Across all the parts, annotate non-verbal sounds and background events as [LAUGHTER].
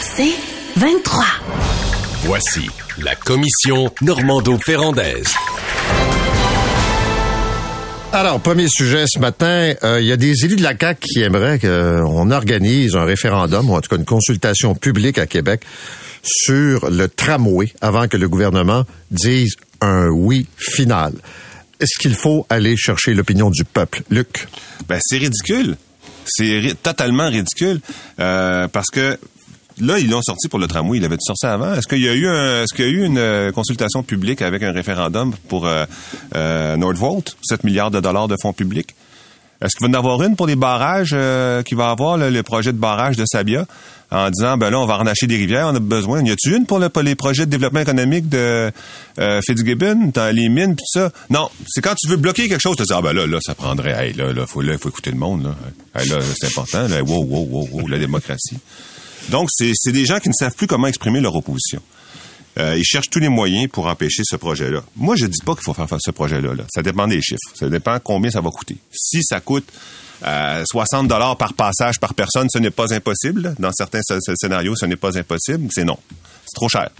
C'est 23. Voici la commission Normando-Ferrandaise. Alors, premier sujet ce matin, euh, il y a des élus de la CAQ qui aimeraient qu'on organise un référendum, ou en tout cas une consultation publique à Québec sur le tramway avant que le gouvernement dise un oui final. Est-ce qu'il faut aller chercher l'opinion du peuple? Luc? Ben, c'est ridicule. C'est totalement ridicule. Euh, parce que Là, ils l'ont sorti pour le tramway. Il avait sorti avant. Est-ce qu'il y a eu est-ce qu'il y a eu une euh, consultation publique avec un référendum pour euh, euh, Nordvolt, 7 milliards de dollars de fonds publics? Est-ce qu'il va en avoir une pour les barrages euh, qui va avoir le projet de barrage de Sabia en disant ben là on va renacher des rivières, on a besoin. Y a-tu une pour, les projets de développement économique de euh, Fitzgibbon, dans les mines puis ça? Non, c'est quand tu veux bloquer quelque chose, tu dis ah ben là là ça prendrait hey, là là faut là faut écouter le monde là. là c'est important là, wow wow wow wow la démocratie. Donc c'est c'est des gens qui ne savent plus comment exprimer leur opposition. Euh, ils cherchent tous les moyens pour empêcher ce projet-là. Moi, je dis pas qu'il faut faire, ce projet-là. Là. Ça dépend des chiffres. Ça dépend combien ça va coûter. Si ça coûte euh, 60 dollars par passage par personne, ce n'est pas impossible. Dans certains scénarios, ce n'est pas impossible. C'est non. C'est trop cher.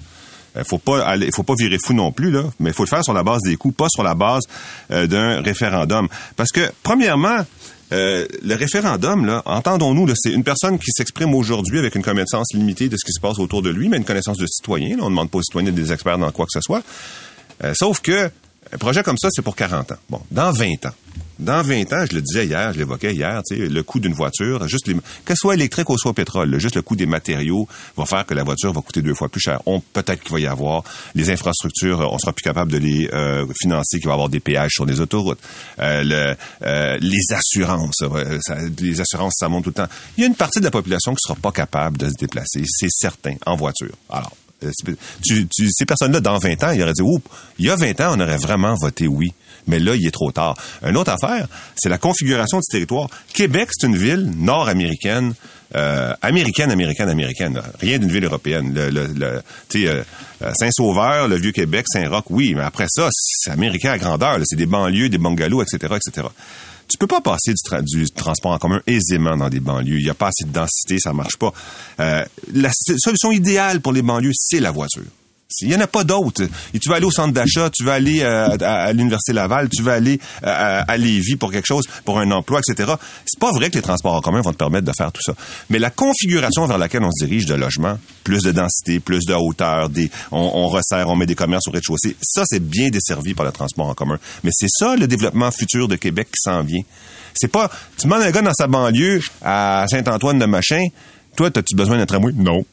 Il euh, faut pas aller, faut pas virer fou non plus là, mais il faut le faire sur la base des coûts, pas sur la base euh, d'un référendum. Parce que premièrement, euh, le référendum, là, entendons-nous, c'est une personne qui s'exprime aujourd'hui avec une connaissance limitée de ce qui se passe autour de lui, mais une connaissance de citoyen. on ne demande pas aux citoyens des experts dans quoi que ce soit. Euh, sauf que un projet comme ça, c'est pour 40 ans. Bon, dans 20 ans, dans 20 ans, je le disais hier, je l'évoquais hier, le coût d'une voiture, juste les, que soit électrique ou soit pétrole, juste le coût des matériaux va faire que la voiture va coûter deux fois plus cher. On peut-être qu'il va y avoir les infrastructures, on sera plus capable de les euh, financer, qu'il va y avoir des péages sur les autoroutes, euh, euh, les assurances, les assurances ça monte tout le temps. Il y a une partie de la population qui sera pas capable de se déplacer, c'est certain, en voiture. Alors, tu, ces personnes-là, dans 20 ans, ils auraient dit, oups, il y a 20 ans, on aurait vraiment voté oui mais là, il est trop tard. Une autre affaire, c'est la configuration du territoire. Québec, c'est une ville nord-américaine, euh, américaine, américaine, américaine. Rien d'une ville européenne. Le, le, euh, Saint-Sauveur, le Vieux-Québec, Saint-Roch, oui, mais après ça, c'est américain à grandeur. C'est des banlieues, des bungalows, etc., etc. Tu peux pas passer du, transport en commun aisément dans des banlieues. Il n'y a pas assez de densité, ça marche pas. Euh, la solution idéale pour les banlieues, c'est la voiture. Il n'y en a pas d'autres. Et tu vas aller au centre d'achat, tu vas aller euh, à, l'Université Laval, tu vas aller euh, à, Lévis pour quelque chose, pour un emploi, etc. C'est pas vrai que les transports en commun vont te permettre de faire tout ça. Mais la configuration vers laquelle on se dirige de logement, plus de densité, plus de hauteur, on, resserre, on met des commerces au rez-de-chaussée, ça, c'est bien desservi par le transport en commun. Mais c'est ça le développement futur de Québec qui s'en vient. C'est pas, tu demandes un gars dans sa banlieue à Saint-Antoine de Machin, toi, as-tu besoin d'un tramway? Non.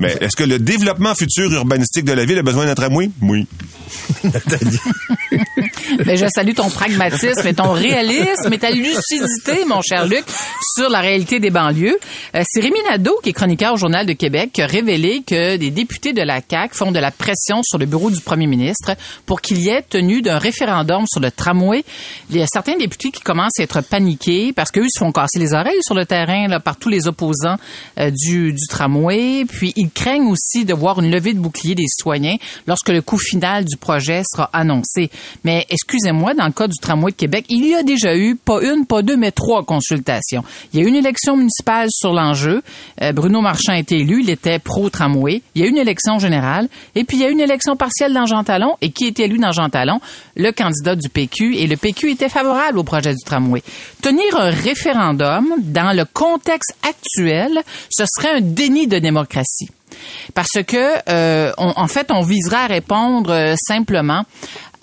Mais est-ce que le développement futur urbanistique de la ville a besoin d'un tramway? Oui. [LAUGHS] Mais je salue ton pragmatisme et ton réalisme et ta lucidité, mon cher Luc, sur la réalité des banlieues. Euh, c'est Rémi Nadeau, qui est chroniqueur au Journal de Québec, qui a révélé que des députés de la CAQ font de la pression sur le bureau du premier ministre pour qu'il y ait tenu d'un référendum sur le tramway. Il y a certains députés qui commencent à être paniqués parce qu'eux se font casser les oreilles sur le terrain là, par tous les opposants euh, du, du tramway. Puis ils craignent aussi de voir une levée de bouclier des citoyens lorsque le coût final du projet sera annoncé. Mais excusez-moi, dans le cas du tramway de Québec, il y a déjà eu pas une, pas deux, mais trois consultations. Il y a eu une élection municipale sur l'enjeu. Euh, Bruno Marchand a été élu, il était pro-tramway. Il y a eu une élection générale. Et puis, il y a eu une élection partielle dans Jean Talon. Et qui était élu dans Jean Talon? Le candidat du PQ. Et le PQ était favorable au projet du tramway. Tenir un référendum dans le contexte actuel, ce serait un déni de démocratie parce que euh, en fait on viserait à répondre euh, simplement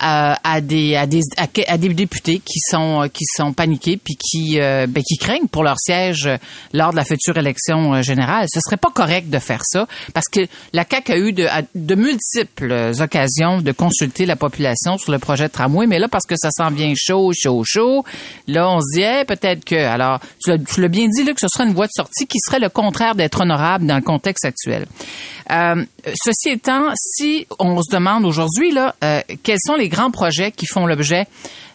à, des à des à, des députés qui sont qui sont paniqués puis qui euh, ben, qui craignent pour leur siège lors de la future élection euh, générale. Ce serait pas correct de faire ça parce que la CAQ a eu de, de multiples occasions de consulter la population sur le projet de tramway, mais là parce que ça s'en vient chaud, chaud, chaud, là on se dit peut-être que alors tu l'as bien dit là que ce serait une voie de sortie qui serait le contraire d'être honorable dans le contexte actuel. Euh, ceci étant, si on se demande aujourd'hui là, euh, quels sont les grands projets qui font l'objet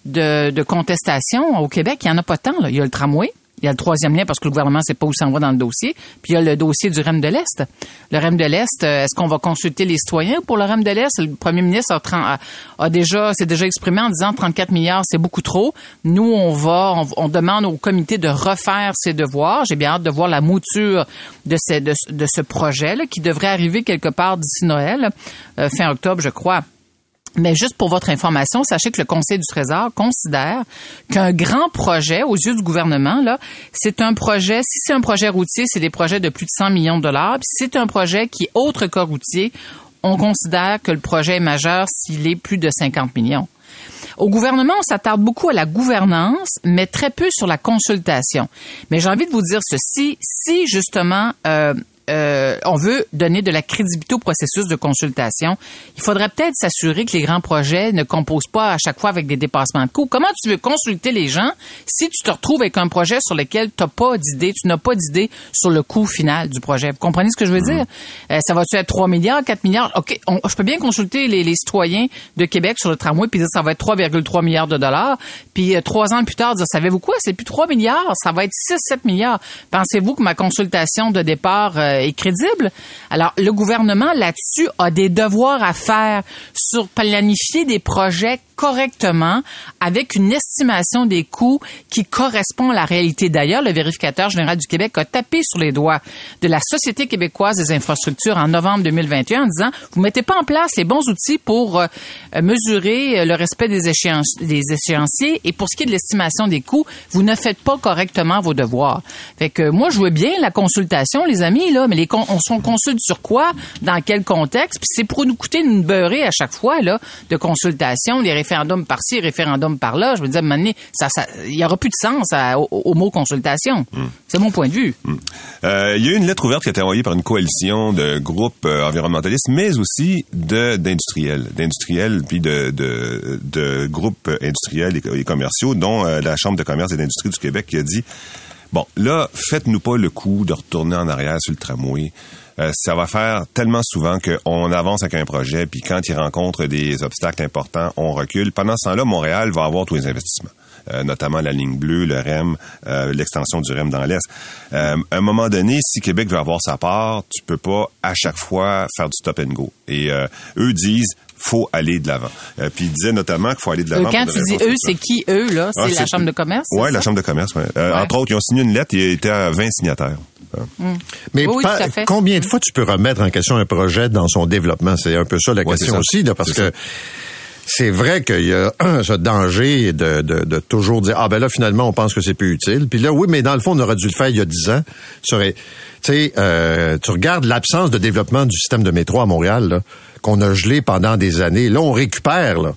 de, de contestation au Québec, il n'y en a pas tant. Là. Il y a le tramway, Il y a le troisième lien parce que le gouvernement ne sait pas où s'en va dans le dossier. Puis il y a le dossier du REM de l'Est. Le REM de l'Est, euh, est-ce qu'on va consulter les citoyens pour le REM de l'Est? Le premier ministre a, déjà, s'est déjà exprimé en disant 34 milliards, c'est beaucoup trop. Nous, on va, on, demande au comité de refaire ses devoirs. J'ai bien hâte de voir la mouture de ce projet là, qui devrait arriver quelque part d'ici Noël, euh, fin octobre, je crois. Mais juste pour votre information, sachez que le Conseil du Trésor considère qu'un grand projet, aux yeux du gouvernement, là, c'est un projet, si c'est un projet routier, c'est des projets de plus de 100 millions de dollars. Puis si c'est un projet qui est autre que routier, on considère que le projet est majeur s'il est plus de 50 millions. Au gouvernement, on s'attarde beaucoup à la gouvernance, mais très peu sur la consultation. Mais j'ai envie de vous dire ceci, si justement euh, euh, on veut donner de la crédibilité au processus de consultation, il faudrait peut-être s'assurer que les grands projets ne composent pas à chaque fois avec des dépassements de coûts. Comment tu veux consulter les gens si tu te retrouves avec un projet sur lequel tu n'as pas d'idée, tu n'as pas d'idée sur le coût final du projet? Vous comprenez ce que je veux dire? Euh, ça va-tu être 3 milliards, 4 milliards? OK, on, je peux bien consulter les, les, citoyens de Québec sur le tramway puis dire ça va être 3,3 milliards de dollars. Puis euh, trois ans plus tard, dire savez-vous quoi? C'est plus 3 milliards, ça va être 6-7 milliards. Pensez-vous que ma consultation de départ euh, est crédible. Alors, le gouvernement, là-dessus, a des devoirs à faire sur planifier des projets correctement avec une estimation des coûts qui correspond à la réalité. D'ailleurs, le vérificateur général du Québec a tapé sur les doigts de la Société québécoise des infrastructures en novembre 2021 en disant, vous mettez pas en place les bons outils pour euh, mesurer le respect des, des échéanciers et pour ce qui est de l'estimation des coûts, vous ne faites pas correctement vos devoirs. Fait que moi, je veux bien la consultation, les amis, là, mais les on, on consulte sur quoi, dans quel contexte, puis c'est pour nous coûter une beurrée à chaque fois, là, de consultation, les référendums par-ci, référendums par-là. Je veux dire, à un moment donné, ça, ça, il y aura plus de sens à, au, au, mot consultation. Mm. C'est mon point de vue. Mm. Euh, il y a eu une lettre ouverte qui a été envoyée par une coalition de groupes euh, environnementalistes, mais aussi de d'industriels, d'industriels puis de, de, de, groupes industriels et, et commerciaux, dont euh, la Chambre de commerce et d'industrie du Québec qui a dit Bon, là, faites-nous pas le coup de retourner en arrière sur le tramway. Euh, ça va faire tellement souvent qu'on avance avec un projet, puis quand il rencontre des obstacles importants, on recule. Pendant ce temps-là, Montréal va avoir tous les investissements. Euh, notamment la ligne bleue, le REM, euh, l'extension du REM dans l'Est. À un moment donné, si Québec veut avoir sa part, tu peux pas à chaque fois faire du stop and go. Et eux disent faut aller de l'avant. Euh, puis il disait notamment qu'il faut aller de l'avant. Quand tu dis eux, c'est qui eux là? C'est ah, la chambre de commerce Oui, la chambre de commerce. Ouais. Euh, ouais. Entre autres, ils ont signé une lettre. Il était à 20 signataires. Mmh. Mais oui, pas, combien de fois tu peux remettre en question un projet dans son développement? C'est un peu ça la Ouais, question ça. aussi, là, parce C'est que c'est vrai qu'il y a [CLEARS THROAT] un, ce danger de, de, de, toujours dire ah ben là finalement on pense que c'est plus utile. Puis là oui, mais dans le fond on aurait dû le faire il y a dix ans. Tu sais, euh, tu regardes l'absence de développement du système de métro à Montréal là, qu'on a gelé pendant des années. Là on récupère là.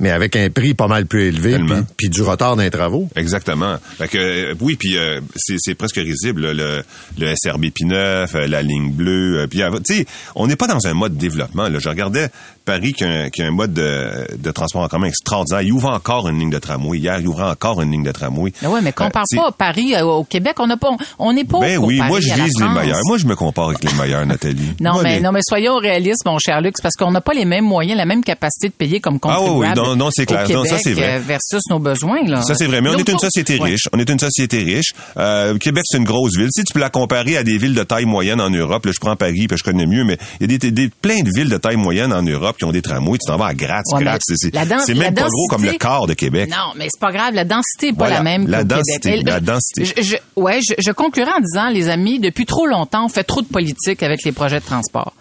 Mais avec un prix pas mal plus élevé, puis, du retard dans les travaux. Exactement. Fait que, euh, oui, puis euh, c'est, presque risible, là, le, le SRB P9, euh, la ligne bleue. puis, tu sais, on n'est pas dans un mode développement. Là. Je regardais Paris qui a un, qui a un mode de, de transport en commun extraordinaire. Il ouvre encore une ligne de tramway. Hier, il ouvre encore une ligne de tramway. Ah ouais, mais compare Euh, pas Paris euh, au Québec. On n'a pas, on n'est pas. Ben oui, moi je vise les meilleurs. Moi je me compare avec les meilleurs, Nathalie. Non, Moi, mais les- non, mais soyons réalistes, mon cher Luc, parce qu'on n'a pas les mêmes moyens, la même capacité de payer comme Ah oui, oui, contribuable. non, non, c'est clair. Non, ça, c'est vrai. euh, versus nos besoins là. Ça, c'est vrai. Mais on est une société Ouais. riche. On est une société riche. Euh, Québec, c'est une grosse ville. Si tu peux la comparer à des villes de taille moyenne en Europe, là, je prends Paris, puis je connais mieux, mais il y a des, des- plein de villes de taille moyenne en Europe qui ont des tramways. Tu t'en vas à Graz, Ouais, Graz. C'est, même la pas gros comme le quart de Québec. Non, mais c'est pas grave. La densité est pas Voilà, la même la densité, Québec. la densité. Je, je- ouais, je, je conclurai en disant, les amis, depuis trop longtemps, on fait trop de politique avec les projets de transport.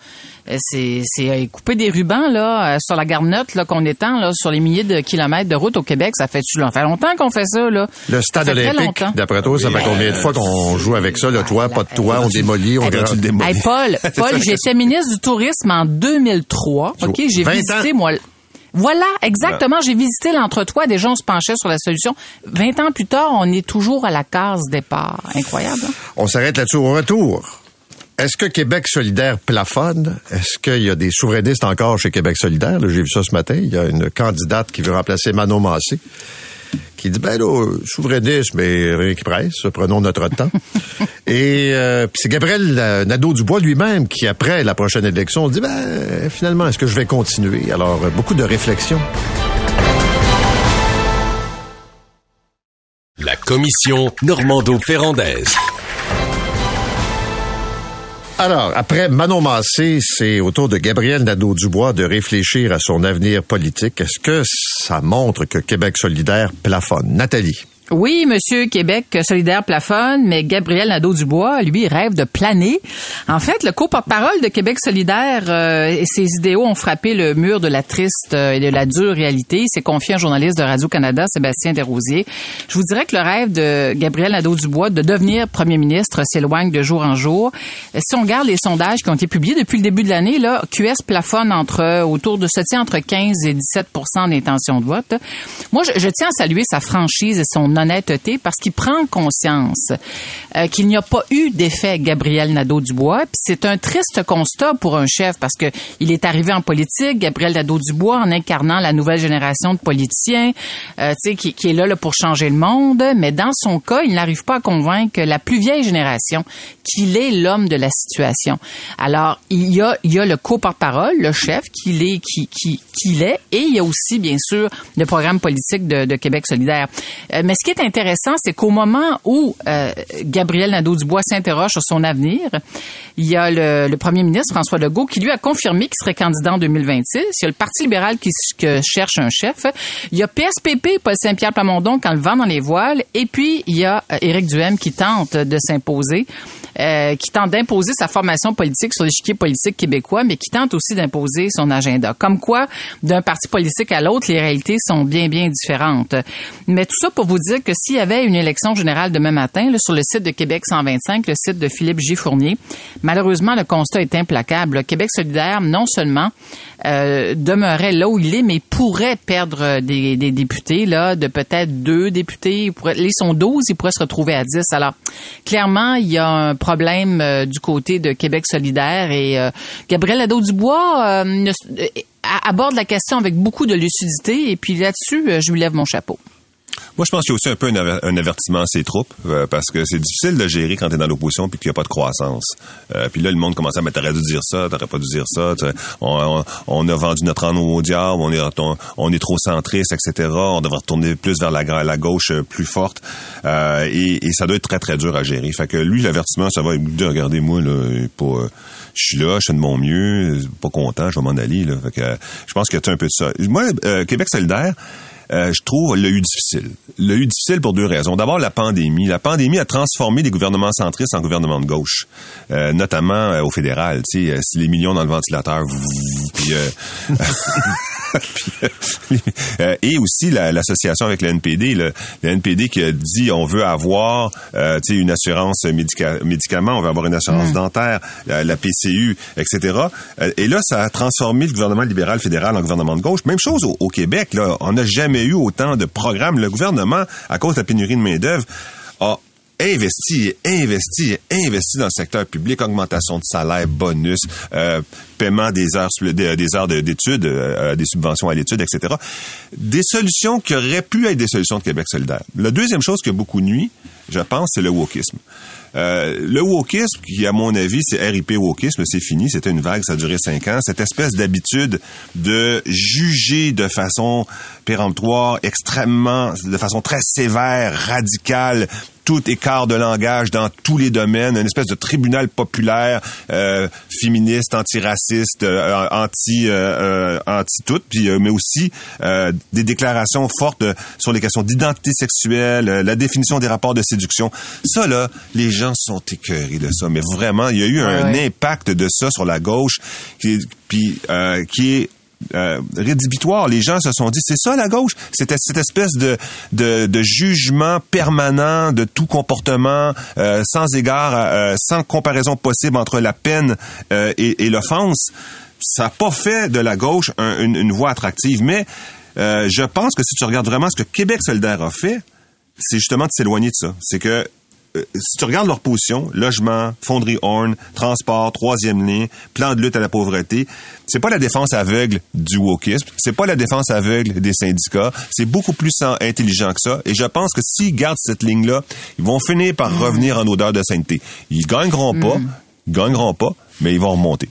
Euh, C'est, c'est euh, couper des rubans là euh, sur la garnotte là qu'on étend là sur les milliers de kilomètres de route au Québec. Ça fait ça fait longtemps qu'on fait ça là. Le stade olympique, d'après toi, ça fait combien de fois qu'on joue avec ça, le toit, pas de toit, on démolit, on Hey, gra- tu le démolis. Hey, Paul, [LAUGHS] Paul, j'étais ministre du tourisme en 2003. OK, j'ai 20 visité moi voilà, exactement. J'ai visité l'entretoit. Déjà, on se penchait sur la solution. 20 ans plus tard, on est toujours à la case départ. Incroyable. hein? On s'arrête là-dessus au retour. Est-ce que Québec solidaire plafonne? Est-ce qu'il y a des souverainistes encore chez Québec solidaire? Là, J'ai vu ça ce matin. Il y a une candidate qui veut remplacer Manon Massé qui dit, ben là, souverainiste, mais rien qui presse, prenons notre temps. [LAUGHS] Et euh, puis c'est Gabriel euh, Nadeau-Dubois lui-même qui, après la prochaine élection, dit, ben finalement, est-ce que je vais continuer? Alors, euh, beaucoup de réflexions. La commission Normando-Ferrandaise. Alors, après Manon Massé, c'est au tour de Gabriel Nadeau-Dubois de réfléchir à son avenir politique. Est-ce que ça montre que Québec solidaire plafonne? Nathalie. Oui, Monsieur Québec solidaire plafonne, mais Gabriel Nadeau-Dubois, lui, rêve de planer. En fait, le co-porte-parole de Québec solidaire euh, et ses idéaux ont frappé le mur de la triste euh, et de la dure réalité. C'est confié un journaliste de Radio-Canada, Sébastien Desrosiers. Je vous dirais que le rêve de Gabriel Nadeau-Dubois de devenir premier ministre s'éloigne de jour en jour. Si on regarde les sondages qui ont été publiés depuis le début de l'année, là, QS plafonne entre autour de ce tient entre 15 et 17% d'intention de vote. Moi, je tiens à saluer sa franchise et son honnêteté parce qu'il prend conscience euh, qu'il n'y a pas eu d'effet Gabriel Nadeau-Dubois. Puis c'est un triste constat pour un chef parce que il est arrivé en politique, Gabriel Nadeau-Dubois, en incarnant la nouvelle génération de politiciens, euh, tu sais, qui, qui est là, là pour changer le monde. Mais dans son cas, il n'arrive pas à convaincre la plus vieille génération qu'il est l'homme de la situation. Alors, il y a, il y a le co-porte-parole, le chef, qu'il est, qui, qui, qu'il est, et il y a aussi, bien sûr, le programme politique de, de Québec solidaire. Euh, mais ce qui est intéressant, c'est qu'au moment où euh, Gabriel Nadeau-Dubois s'interroge sur son avenir, il y a le, le, premier ministre François Legault qui lui a confirmé qu'il serait candidat en 2026. Il y a le Parti libéral qui cherche un chef. Il y a PSPP, Paul Saint-Pierre Plamondon, quand le vent dans les voiles. Et puis, il y a euh, Éric Duhem qui tente de s'imposer. Euh, qui tente d'imposer sa formation politique sur l'échiquier politique québécois, mais qui tente aussi d'imposer son agenda. Comme quoi, d'un parti politique à l'autre, les réalités sont bien, bien différentes. Mais tout ça pour vous dire que s'il y avait une élection générale demain matin, sur le site de Québec 125, le site de Philippe G. Fournier, malheureusement, le constat est implacable. Québec solidaire, non seulement euh, demeurait là où il est, mais pourrait perdre des, députés, là, de peut-être deux députés. Ils sont 12, il pourrait se retrouver à 10. Alors, clairement, il y a un problème euh, du côté de Québec solidaire et euh, Gabriel Nadeau-Dubois euh, aborde la question avec beaucoup de lucidité et puis là-dessus, je lui lève mon chapeau. Moi, je pense qu'il y a aussi un peu un, avertissement à ses troupes, euh, parce que c'est difficile de gérer quand tu es dans l'opposition puis qu'il n'y a pas de croissance. Euh, puis là, le monde commence à mettre, t'aurais dû dire ça, t'aurais pas dû dire ça. On, on, a vendu notre âme au diable, on est, on, est trop centriste, etc. On devrait retourner plus vers la, gauche euh, plus forte. Euh, et, et, ça doit être très, très dur à gérer. Fait que lui, l'avertissement, ça va, il dit, regardez, moi, là, pas, je suis là, je fais de mon mieux, pas content, je vais m'en aller. Là. Fait que, je pense qu'il y a un peu de ça. Moi, Québec solidaire, euh, je trouve, l'a eu difficile. L'a eu difficile pour deux raisons. D'abord, la pandémie. La pandémie a transformé les gouvernements centristes en gouvernements de gauche, euh, notamment euh, au fédéral. Tu sais, les millions dans le ventilateur. Puis, [LAUGHS] et aussi l'association avec le NPD, le, NPD qui a dit on veut avoir euh, une assurance médica médicaments, on veut avoir une assurance mm. dentaire, la, PCU, etc. Et là, ça a transformé le gouvernement libéral fédéral en gouvernement de gauche. Même chose au, au Québec. Là, on n'a jamais eu autant de programmes. Le gouvernement, à cause de la pénurie de main-d'œuvre, a investi, investi, investi dans le secteur public, augmentation de salaire, bonus, euh, paiement des heures des, heures d'études, euh, des subventions à l'étude, etc. Des solutions qui auraient pu être des solutions de Québec solidaire. La deuxième chose qui a beaucoup nuit, je pense, c'est le wokisme. Euh, le wokisme, qui à mon avis, c'est RIP wokisme, c'est fini, c'était une vague, ça a duré cinq ans. Cette espèce d'habitude de juger de façon péremptoire, extrêmement, de façon très sévère, radicale, tout écart de langage dans tous les domaines, une espèce de tribunal populaire euh, féministe, antiraciste, euh, anti euh, anti tout, puis mais aussi des déclarations fortes sur les questions d'identité sexuelle, la définition des rapports de séduction. Ça là, les gens sont écœurés de ça, mais vraiment, il y a eu un impact de ça sur la gauche qui puis qui est euh, rédhibitoire. Les gens se sont dit, c'est ça la gauche, c'était cette espèce de, de, jugement permanent de tout comportement, euh, sans égard, euh, sans comparaison possible entre la peine et, l'offense. Ça n'a pas fait de la gauche une, une voie attractive, mais je pense que si tu regardes vraiment ce que Québec solidaire a fait, c'est justement de s'éloigner de ça. C'est que euh, si tu regardes leur position, logement, fonderie Horn, transport, troisième ligne, plan de lutte à la pauvreté, c'est pas la défense aveugle du wokisme, c'est pas la défense aveugle des syndicats, c'est beaucoup plus intelligent que ça. Et je pense que s'ils gardent cette ligne-là, ils vont finir par mm. revenir en odeur de sainteté. Ils gagneront pas, mm. ils gagneront pas, mais ils vont remonter.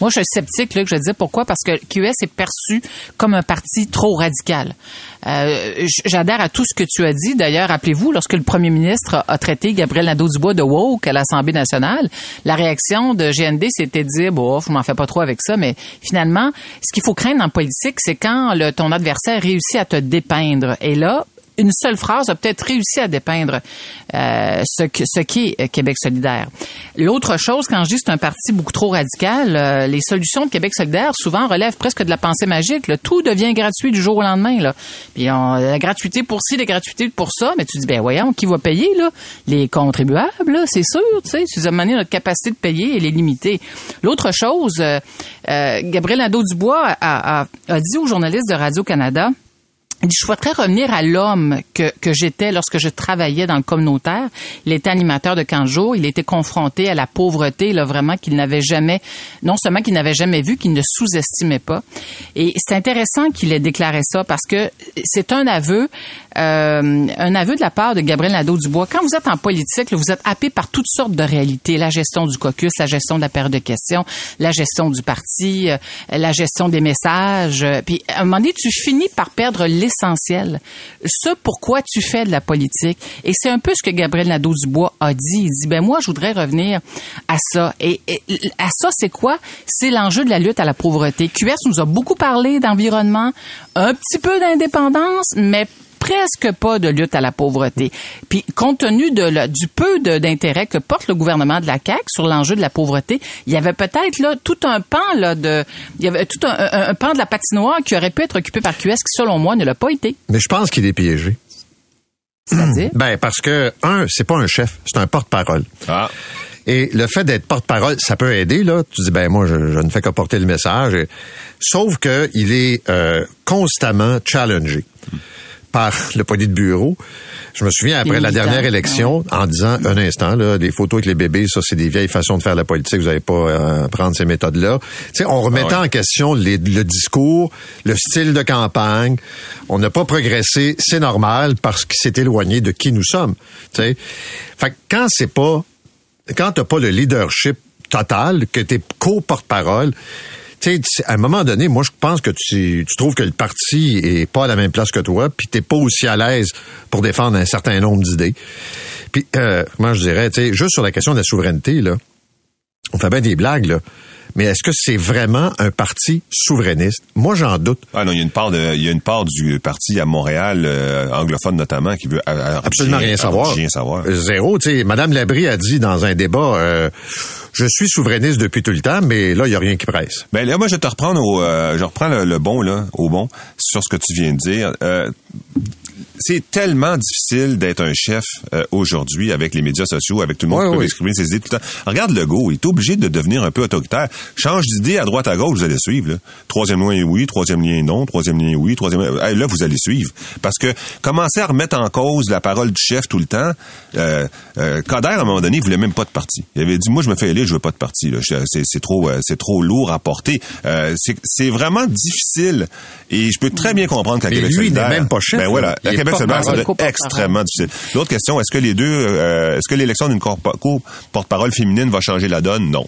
Moi, je suis sceptique, là, que je dis pourquoi? Parce que QS est perçu comme un parti trop radical. Euh, J'adhère à tout ce que tu as dit. D'ailleurs, rappelez-vous, lorsque le premier ministre a traité Gabriel Nadeau-Dubois de woke à l'Assemblée nationale, la réaction de GND, c'était de dire, bon, je m'en fais pas trop avec ça, mais finalement, ce qu'il faut craindre en politique, c'est quand ton adversaire réussit à te dépeindre. Et là, une seule phrase a peut-être réussi à dépeindre euh, ce ce qu'est euh, Québec solidaire. L'autre chose, quand je un parti beaucoup trop radical, euh, les solutions de Québec solidaire souvent relèvent presque de la pensée magique. là. Tout devient gratuit du jour au lendemain. Là. On, la gratuité pour ci, la gratuité pour ça, mais tu dis ben voyons, qui va payer là? Les contribuables, c'est sûr. Tu sais, tu moment donné, notre capacité de payer elle est limitée. L'autre chose, Gabriel Nadeau-Dubois a, a, a dit aux journalistes de Radio Canada. Il dit, je souhaiterais revenir à l'homme que, que j'étais lorsque je travaillais dans le communautaire. Il était animateur de 15 jours. Il était confronté à la pauvreté, là, vraiment, qu'il n'avait jamais, non seulement qu'il n'avait jamais vu, qu'il ne sous-estimait pas. Et c'est intéressant qu'il ait déclaré ça parce que c'est un aveu, euh, un aveu de la part de Gabriel Nadeau-Dubois. Quand vous êtes en politique, là, vous êtes happé par toutes sortes de réalités. La gestion du caucus, la gestion de la période de questions, la gestion du parti, euh, la gestion des messages. Puis, à un moment donné, tu finis par perdre l'essentiel. Ce pourquoi tu fais de la politique. Et c'est un peu ce que Gabriel Nadeau-Dubois a dit. Il dit, ben moi, je voudrais revenir à ça. Et, et à ça, c'est quoi? C'est l'enjeu de la lutte à la pauvreté. QS nous a beaucoup parlé d'environnement, un petit peu d'indépendance, mais presque pas de lutte à la pauvreté. Puis compte tenu de la- du peu d'intérêt que porte le gouvernement de la CAQ sur l'enjeu de la pauvreté, il y avait peut-être là tout un pan là de il y avait tout un, un- un pan de la patinoire qui aurait pu être occupé par QS qui selon moi ne l'a pas été. Mais je pense qu'il est piégé. C'est-à-dire? [CLEARS THROAT] Ben, parce que, un, c'est pas un chef, c'est un porte-parole. Ah. Et le fait d'être porte-parole, ça peut aider, là. Tu dis, ben moi, je, je ne fais que porter le message. Et- Sauf que il est euh, constamment challengé par le politburo. Je me souviens, après Les la dernière élection, en disant, un instant, là, des photos avec les bébés, ça, c'est des vieilles façons de faire la politique. Vous n'allez pas euh, prendre ces méthodes-là. Tu sais, on remettait Ah ouais. en question les- le discours, le style de campagne. On n'a pas progressé. C'est normal parce qu'il s'est éloigné de qui nous sommes. Tu sais. Fait que quand c'est pas quand t'as pas le leadership total, que t'es co-porte-parole, tu sais, à un moment donné, moi, je pense que tu, tu trouves que le parti est pas à la même place que toi, puis t'es pas aussi à l'aise pour défendre un certain nombre d'idées. Puis, euh, comment je dirais, tu sais, juste sur la question de la souveraineté, là, on fait bien des blagues, là. Mais est-ce que c'est vraiment un parti souverainiste? Moi, j'en doute. Ah non, il y a une part de, il y a une part du parti à Montréal, euh, anglophone notamment, qui veut Absolument rien savoir. Rien savoir. Zéro. Tu sais, Madame Labrie a dit dans un débat, euh, je suis souverainiste depuis tout le temps, mais là, il y a rien qui presse. Ben là, moi, je te reprendre au, euh, je reprends le, le bon là, au bon sur ce que tu viens de dire. Euh, c'est tellement difficile d'être un chef euh, aujourd'hui avec les médias sociaux, avec tout le monde qui peut exprimer ses idées tout le temps. Regarde Legault, il est obligé de devenir un peu autoritaire. Change d'idée à droite à gauche, vous allez suivre. Là. Troisième lien oui, troisième lien non, troisième lien oui, troisième Hey, là vous allez suivre parce que commencer à remettre en cause la parole du chef tout le temps. Euh, euh, Coder à un moment donné, il voulait même pas de parti. Il avait dit moi je me fais élire, je veux pas de parti. C'est trop, euh, c'est trop lourd à porter. Euh, c'est vraiment difficile et je peux très bien comprendre qu'à Québec lui, il n'est solidaire. même pas chef, Ben là. voilà, Il solidaire, ça porte-parole. doit être extrêmement difficile. L'autre question, est-ce que les deux, euh, est-ce que l'élection d'une co-porte-parole féminine va changer la donne? Non.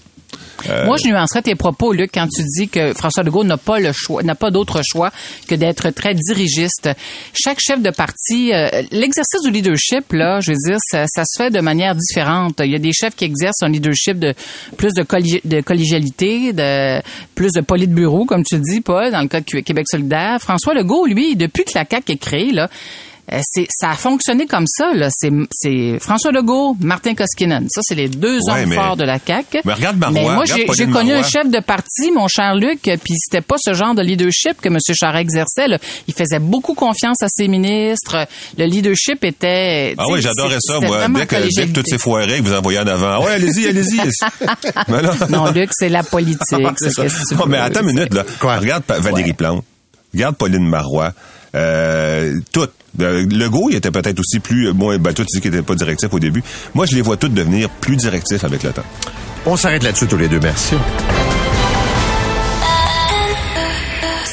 Moi, je nuancerais tes propos, Luc, quand tu dis que François Legault n'a pas le choix, n'a pas d'autre choix que d'être très dirigiste. Chaque chef de parti, euh, l'exercice du leadership, là, je veux dire, ça, ça se fait de manière différente. Il y a des chefs qui exercent un leadership de plus de, colli- de collégialité, de plus de politburo, comme tu dis, Paul, dans le cas de Québec solidaire. François Legault, lui, depuis que la CAQ est créée, là, euh, c'est, ça a fonctionné comme ça. Là. C'est, c'est François Legault, Martin Koskinen. Ça, c'est les deux Ouais, hommes mais- forts de la CAQ. Mais regarde Marois, Mais moi, j'ai, connu un chef de parti, mon cher Luc, puis c'était pas ce genre de leadership que M. Charest exerçait. là. Il faisait beaucoup confiance à ses ministres. Le leadership était... Ah oui, j'adorais ça, moi. Dès que, dès que toutes ces foirées que vous envoyez en avant. Ah ouais, allez-y, allez-y. [LAUGHS] mais là, Non, Luc, c'est la politique. [LAUGHS] c'est ça. tu Non, mais attends une minute, là. Quoi? Regarde Valérie Ouais. Plante. Regarde Pauline Marois. Euh, toutes. Euh, Legault, il était peut-être aussi plus... Bon, ben, toi, tu dis qu'il était pas directif au début. Moi, je les vois toutes devenir plus directifs avec le temps. On s'arrête là-dessus tous les deux. Merci.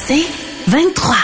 C'est 23.